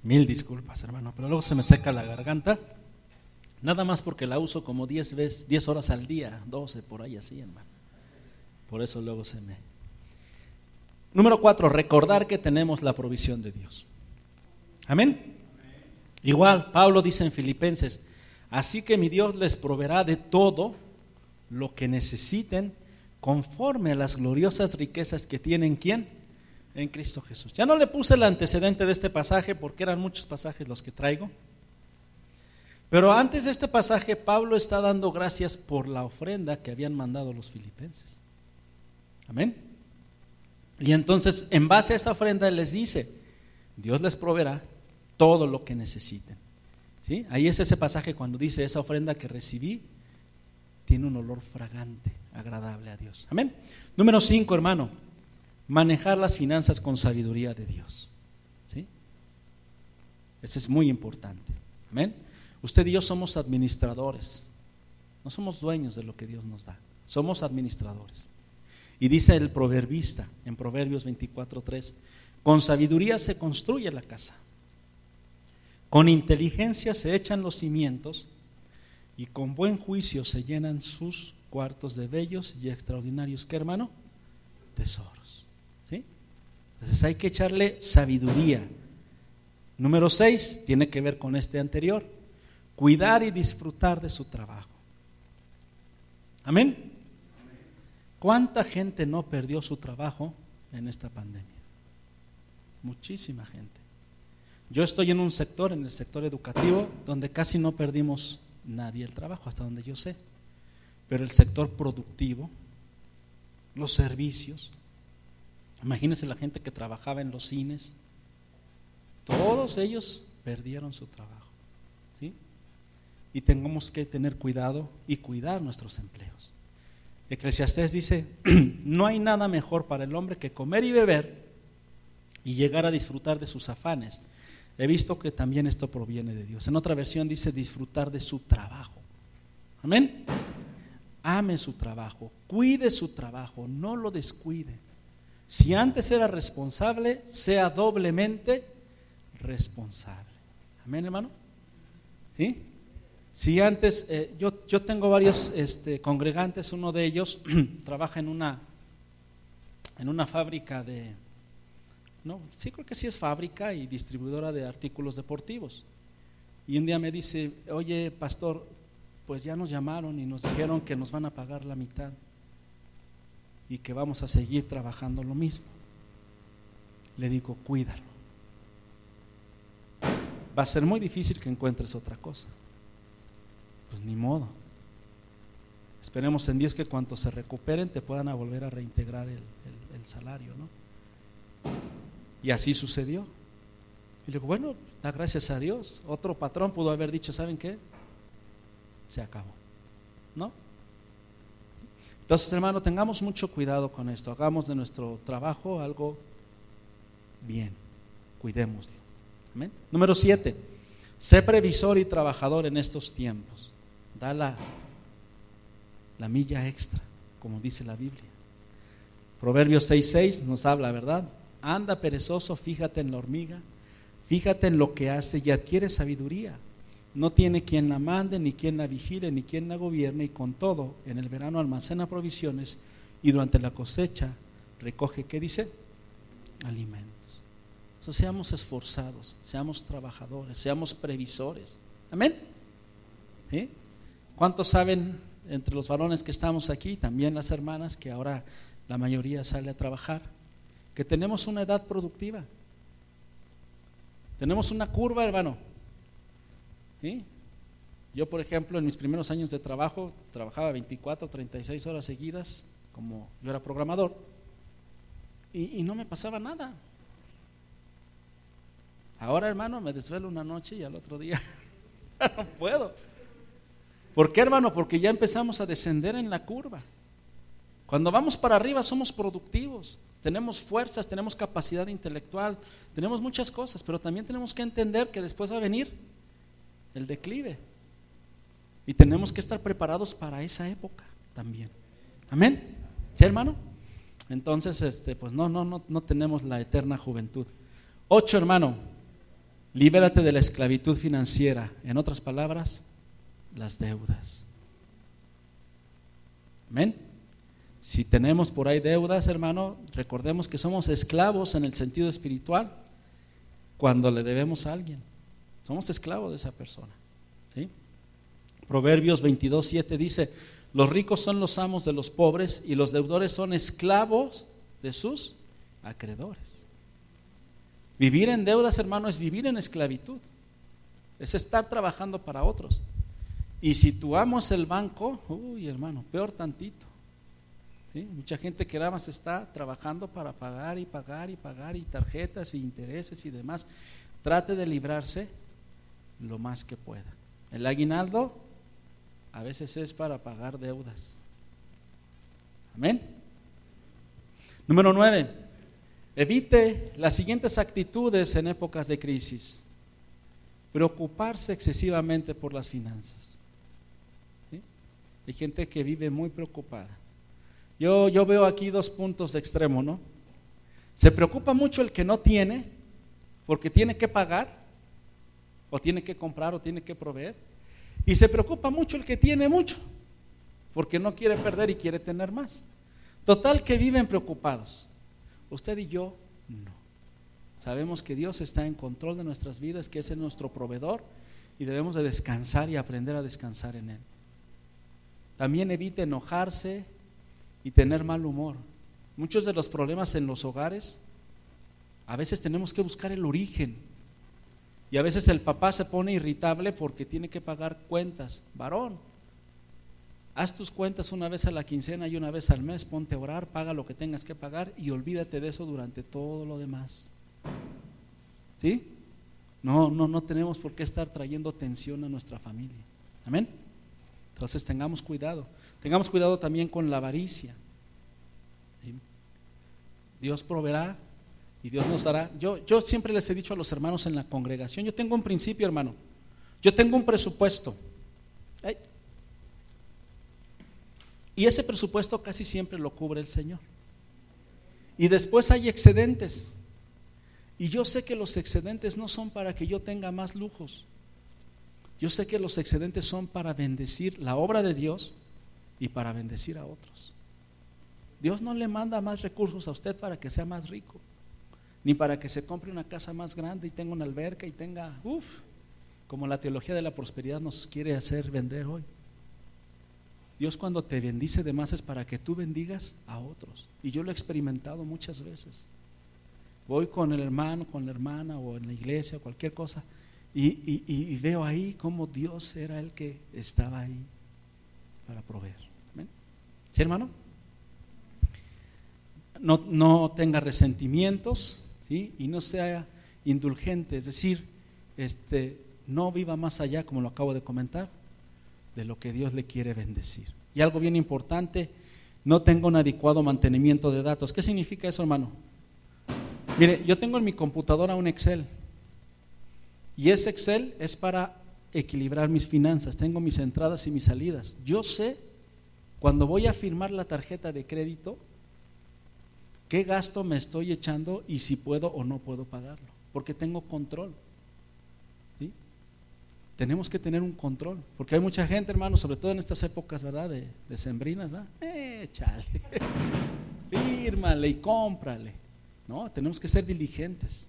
Mil disculpas, hermano, pero luego se me seca la garganta. Nada más porque la uso como 10 veces, 10 horas al día, 12 por ahí así, hermano. Por eso luego se me Número 4, recordar que tenemos la provisión de Dios. Amén. Igual, Pablo dice en Filipenses, así que mi Dios les proveerá de todo lo que necesiten conforme a las gloriosas riquezas que tienen quién? En Cristo Jesús. Ya no le puse el antecedente de este pasaje porque eran muchos pasajes los que traigo. Pero antes de este pasaje, Pablo está dando gracias por la ofrenda que habían mandado los filipenses. Amén. Y entonces, en base a esa ofrenda, él les dice, Dios les proveerá todo lo que necesiten. ¿Sí? Ahí es ese pasaje cuando dice, esa ofrenda que recibí tiene un olor fragante, agradable a Dios. Amén. Número 5, hermano manejar las finanzas con sabiduría de Dios. ¿Sí? Eso es muy importante. Amén. Usted y yo somos administradores. No somos dueños de lo que Dios nos da. Somos administradores. Y dice el proverbista en Proverbios 24:3, con sabiduría se construye la casa. Con inteligencia se echan los cimientos y con buen juicio se llenan sus cuartos de bellos y extraordinarios, ¿qué hermano? Tesoros. Entonces hay que echarle sabiduría. Número seis tiene que ver con este anterior. Cuidar y disfrutar de su trabajo. Amén. ¿Cuánta gente no perdió su trabajo en esta pandemia? Muchísima gente. Yo estoy en un sector, en el sector educativo, donde casi no perdimos nadie el trabajo, hasta donde yo sé. Pero el sector productivo, los servicios, Imagínense la gente que trabajaba en los cines. Todos ellos perdieron su trabajo. ¿sí? Y tenemos que tener cuidado y cuidar nuestros empleos. Eclesiastés dice, no hay nada mejor para el hombre que comer y beber y llegar a disfrutar de sus afanes. He visto que también esto proviene de Dios. En otra versión dice disfrutar de su trabajo. Amén. Ame su trabajo, cuide su trabajo, no lo descuide. Si antes era responsable, sea doblemente responsable. Amén, hermano. ¿Sí? Si antes, eh, yo, yo, tengo varios este, congregantes, uno de ellos trabaja en una, en una fábrica de, no, sí creo que sí es fábrica y distribuidora de artículos deportivos. Y un día me dice, oye, pastor, pues ya nos llamaron y nos dijeron que nos van a pagar la mitad y que vamos a seguir trabajando lo mismo. Le digo, cuídalo. Va a ser muy difícil que encuentres otra cosa. Pues ni modo. Esperemos en Dios que cuando se recuperen te puedan volver a reintegrar el, salario, ¿no? Y así sucedió. Y le digo, bueno, da gracias a Dios. Otro patrón pudo haber dicho, ¿saben qué? Se acabó. ¿No? Entonces, hermano, tengamos mucho cuidado con esto. Hagamos de nuestro trabajo algo bien. Cuidémoslo. Número siete. Sé previsor y trabajador en estos tiempos. Da la, la milla extra, como dice la Biblia. Proverbios 6.6 nos habla, ¿verdad? Anda perezoso, fíjate en la hormiga, fíjate en lo que hace y adquiere sabiduría no tiene quien la mande, ni quien la vigile, ni quien la gobierne, y con todo, en el verano almacena provisiones y durante la cosecha recoge, ¿qué dice? Alimentos. O seamos esforzados, seamos trabajadores, seamos previsores. Amén. ¿Cuántos saben entre los varones que estamos aquí, también las hermanas, que ahora la mayoría sale a trabajar, que tenemos una edad productiva? Tenemos una curva, hermano yo, por ejemplo, en mis primeros años de trabajo, trabajaba 24, 36 horas seguidas, como yo era programador, y, y no me pasaba nada. Ahora, hermano, me desvelo una noche y al otro día no puedo. ¿Por qué, hermano? Porque ya empezamos a descender en la curva. Cuando vamos para arriba somos productivos, tenemos fuerzas, tenemos capacidad intelectual, tenemos muchas cosas, pero también tenemos que entender que después va a venir el declive. Y tenemos que estar preparados para esa época también. Amén. ¿Sí, hermano? Entonces, este, pues no, no, no, no tenemos la eterna juventud. Ocho, hermano, libérate de la esclavitud financiera. En otras palabras, las deudas. Amén. Si tenemos por ahí deudas, hermano, recordemos que somos esclavos en el sentido espiritual cuando le debemos a alguien. Somos esclavos de esa persona. Proverbios 22, 7 dice, los ricos son los amos de los pobres y los deudores son esclavos de sus acreedores. Vivir en deudas, hermano, es vivir en esclavitud. Es estar trabajando para otros. Y si el banco, uy, hermano, peor tantito. Mucha gente que nada más está trabajando para pagar y pagar y pagar y tarjetas y intereses y demás. Trate de librarse lo más que pueda. El aguinaldo a veces es para pagar deudas. Amén. Número nueve, evite las siguientes actitudes en épocas de crisis. Preocuparse excesivamente por las finanzas. Hay gente que vive muy preocupada. Yo, yo veo aquí dos puntos de extremo, ¿no? Se preocupa mucho el que no tiene, porque tiene que pagar, o tiene que comprar, o tiene que proveer. Y se preocupa mucho el que tiene mucho, porque no quiere perder y quiere tener más. Total que viven preocupados. Usted y yo no. Sabemos que Dios está en control de nuestras vidas, que es nuestro proveedor y debemos de descansar y aprender a descansar en Él. También evite enojarse y tener mal humor. Muchos de los problemas en los hogares, a veces tenemos que buscar el origen y a veces el papá se pone irritable porque tiene que pagar cuentas. Varón, haz tus cuentas una vez a la quincena y una vez al mes, ponte a orar, paga lo que tengas que pagar y olvídate de eso durante todo lo demás. ¿Sí? No, no, no tenemos por qué estar trayendo tensión a nuestra familia. Amén. Entonces tengamos cuidado. Tengamos cuidado también con la avaricia. Dios proveerá y Dios nos dará. Yo, yo siempre les he dicho a los hermanos en la congregación, yo tengo un principio, hermano. Yo tengo un presupuesto. Y ese presupuesto casi siempre lo cubre el Señor. Y después hay excedentes. Y yo sé que los excedentes no son para que yo tenga más lujos. Yo sé que los excedentes son para bendecir la obra de Dios y para bendecir a otros. Dios no le manda más recursos a usted para que sea más rico ni para que se compre una casa más grande y tenga una alberca y tenga, uff, como la teología de la prosperidad nos quiere hacer vender hoy. Dios cuando te bendice de más es para que tú bendigas a otros. Y yo lo he experimentado muchas veces. Voy con el hermano, con la hermana o en la iglesia, cualquier cosa, y, veo ahí cómo Dios era el que estaba ahí para proveer. ¿Sí, hermano? No, no tenga resentimientos, y no sea indulgente, es decir, este, no viva más allá, como lo acabo de comentar, de lo que Dios le quiere bendecir. Y algo bien importante, no tenga un adecuado mantenimiento de datos. ¿Qué significa eso, hermano? Mire, yo tengo en mi computadora un Excel y ese Excel es para equilibrar mis finanzas. Tengo mis entradas y mis salidas. Yo sé cuando voy a firmar la tarjeta de crédito, qué gasto me estoy echando y si puedo o no puedo pagarlo, porque tengo control. Tenemos que tener un control, porque hay mucha gente, hermano, sobre todo en estas épocas, ¿verdad? De, sembrinas, ¿verdad? Échale, fírmale y cómprale. No, tenemos que ser diligentes,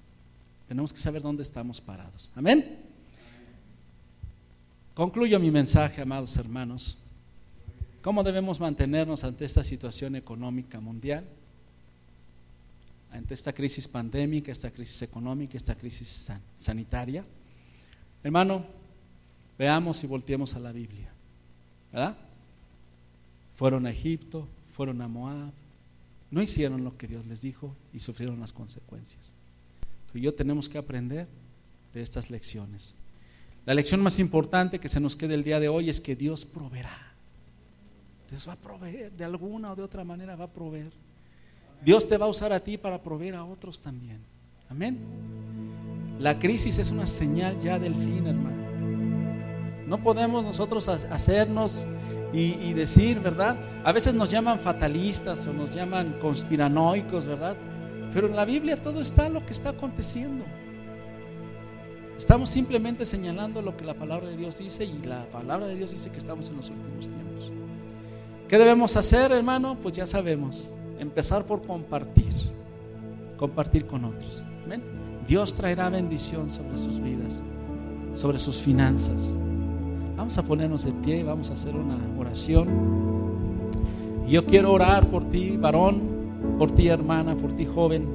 tenemos que saber dónde estamos parados. Amén. Concluyo mi mensaje, amados hermanos. ¿Cómo debemos mantenernos ante esta situación económica mundial? Ante esta crisis pandémica, esta crisis económica, esta crisis sanitaria. Hermano, veamos y volteemos a la Biblia. ¿Verdad? Fueron a Egipto, fueron a Moab, no hicieron lo que Dios les dijo y sufrieron las consecuencias. Y yo tenemos que aprender de estas lecciones. La lección más importante que se nos quede el día de hoy es que Dios proveerá. Dios va a proveer, de alguna o de otra manera va a proveer. Dios te va a usar a ti para proveer a otros también. Amén. La crisis es una señal ya del fin, hermano. No podemos nosotros hacernos y, decir, ¿verdad? A veces nos llaman fatalistas o nos llaman conspiranoicos, ¿verdad? Pero en la Biblia todo está lo que está aconteciendo. Estamos simplemente señalando lo que la palabra de Dios dice y la palabra de Dios dice que estamos en los últimos tiempos. ¿Qué debemos hacer, hermano? Pues ya sabemos, empezar por compartir, compartir con otros. Dios traerá bendición sobre sus vidas, sobre sus finanzas. Vamos a ponernos de pie vamos a hacer una oración. Yo quiero orar por ti, varón, por ti, hermana, por ti, joven.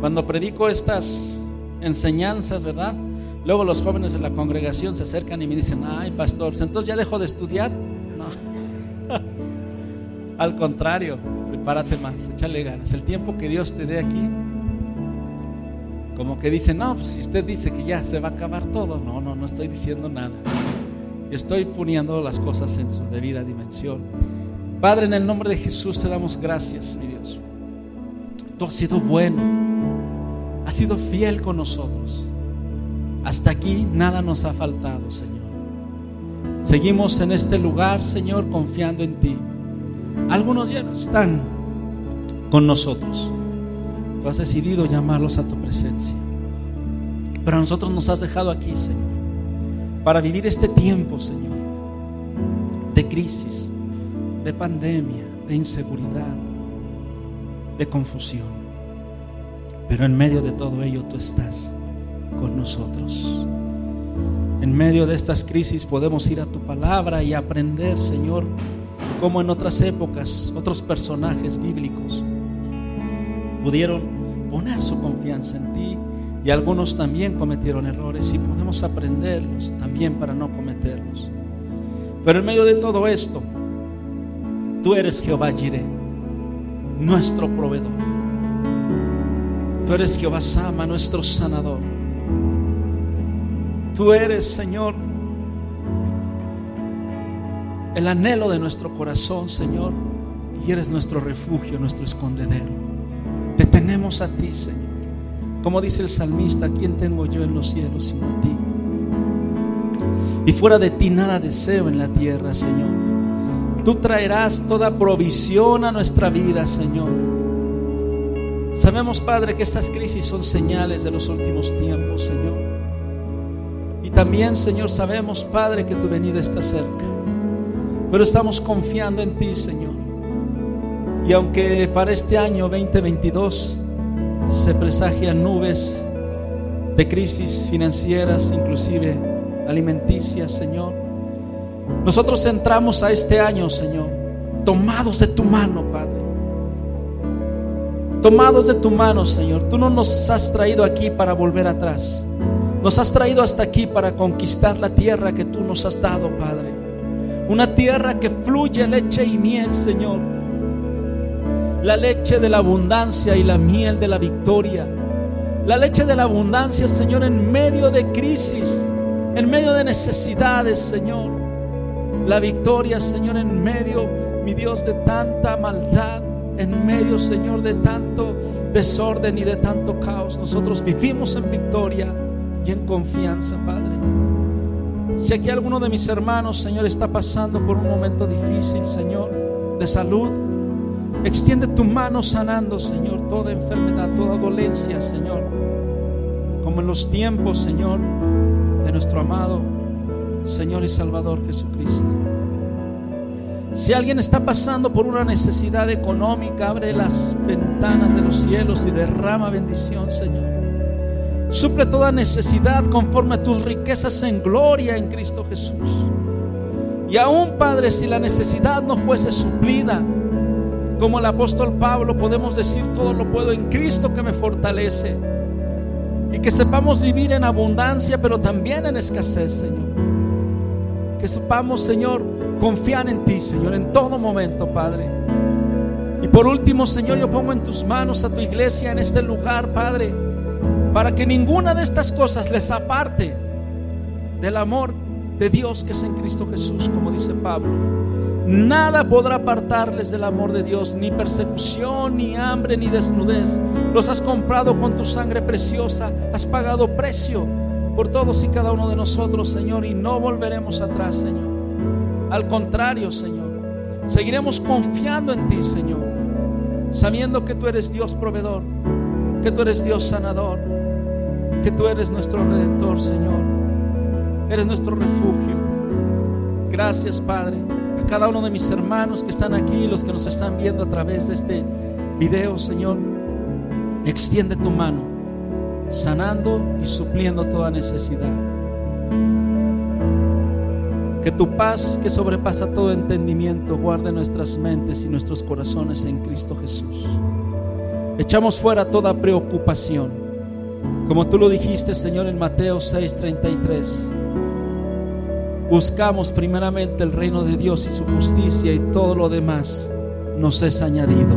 Cuando predico estas enseñanzas, ¿verdad? Luego los jóvenes de la congregación se acercan y me dicen, ay, pastor, entonces ya dejo de estudiar. No. Al contrario, prepárate más, échale ganas. El tiempo que Dios te dé aquí como que dicen, no, pues si usted dice que ya se va a acabar todo, no, no, no estoy diciendo nada. Estoy poniendo las cosas en su debida dimensión. Padre, en el nombre de Jesús te damos gracias, mi Dios. Tú has sido bueno, has sido fiel con nosotros. Hasta aquí nada nos ha faltado, Señor. Seguimos en este lugar, Señor, confiando en ti. Algunos ya no están con nosotros. Tú has decidido llamarlos a tu presencia. Pero a nosotros nos has dejado aquí, Señor, para vivir este tiempo, Señor, de crisis, de pandemia, de inseguridad, de confusión. Pero en medio de todo ello tú estás con nosotros. En medio de estas crisis podemos ir a tu palabra y aprender, Señor, como en otras épocas, otros personajes bíblicos pudieron poner su confianza en ti y algunos también cometieron errores y podemos aprenderlos también para no cometerlos. Pero en medio de todo esto, tú eres Jehová Jireh, nuestro proveedor. Tú eres Jehová Sama, nuestro sanador. Tú eres, Señor, el anhelo de nuestro corazón, Señor, y eres nuestro refugio, nuestro escondedero. Te tenemos a ti, Señor. Como dice el salmista, ¿quién tengo yo en los cielos sino a ti? Y fuera de ti nada deseo en la tierra, Señor. Tú traerás toda provisión a nuestra vida, Señor. Sabemos, Padre, que estas crisis son señales de los últimos tiempos, Señor. Y también, Señor, sabemos, Padre, que tu venida está cerca. Pero estamos confiando en ti, Señor. Y aunque para este año 2022 se presagian nubes de crisis financieras, inclusive alimenticias, Señor, nosotros entramos a este año, Señor, tomados de tu mano, Padre. Tomados de tu mano, Señor. Tú no nos has traído aquí para volver atrás. Nos has traído hasta aquí para conquistar la tierra que tú nos has dado, Padre. Una tierra que fluye leche y miel, Señor la leche de la abundancia y la miel de la victoria. La leche de la abundancia, Señor, en medio de crisis, en medio de necesidades, Señor. La victoria, Señor, en medio, mi Dios, de tanta maldad, en medio, Señor, de tanto desorden y de tanto caos. Nosotros vivimos en victoria y en confianza, Padre. Si aquí alguno de mis hermanos, Señor, está pasando por un momento difícil, Señor, de salud, Extiende tu mano sanando, Señor, toda enfermedad, toda dolencia, Señor. Como en los tiempos, Señor, de nuestro amado Señor y Salvador Jesucristo. Si alguien está pasando por una necesidad económica, abre las ventanas de los cielos y derrama bendición, Señor. Suple toda necesidad conforme a tus riquezas en gloria en Cristo Jesús. Y aún, Padre, si la necesidad no fuese suplida, como el apóstol Pablo podemos decir, todo lo puedo en Cristo que me fortalece. Y que sepamos vivir en abundancia, pero también en escasez, Señor. Que sepamos, Señor, confiar en ti, Señor, en todo momento, Padre. por último, Señor, yo pongo en tus manos a tu iglesia en este lugar, Padre, para que ninguna de estas cosas les aparte del amor de Dios que es en Cristo Jesús, como dice Pablo. Nada podrá apartarles del amor de Dios, ni persecución, ni hambre, ni desnudez. Los has comprado con tu sangre preciosa, has pagado precio por todos y cada uno de nosotros, Señor, y no volveremos atrás, Señor. Al contrario, Señor, seguiremos confiando en ti, Señor, sabiendo que tú eres Dios proveedor, que tú eres Dios sanador, que tú eres nuestro redentor, Señor. Eres nuestro refugio. Gracias, Padre. A cada uno de mis hermanos que están aquí, los que nos están viendo a través de este video, Señor, extiende tu mano, sanando y supliendo toda necesidad. Que tu paz, que sobrepasa todo entendimiento, guarde nuestras mentes y nuestros corazones en Cristo Jesús. Echamos fuera toda preocupación. Como tú lo dijiste, Señor, en Mateo 6:33. Buscamos primeramente el reino de Dios y su justicia y todo lo demás nos es añadido.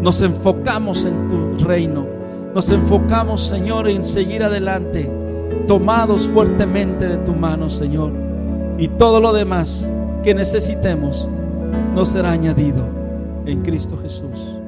Nos enfocamos en tu reino. Nos enfocamos, Señor, en seguir adelante, tomados fuertemente de tu mano, Señor. Y todo lo demás que necesitemos nos será añadido en Cristo Jesús.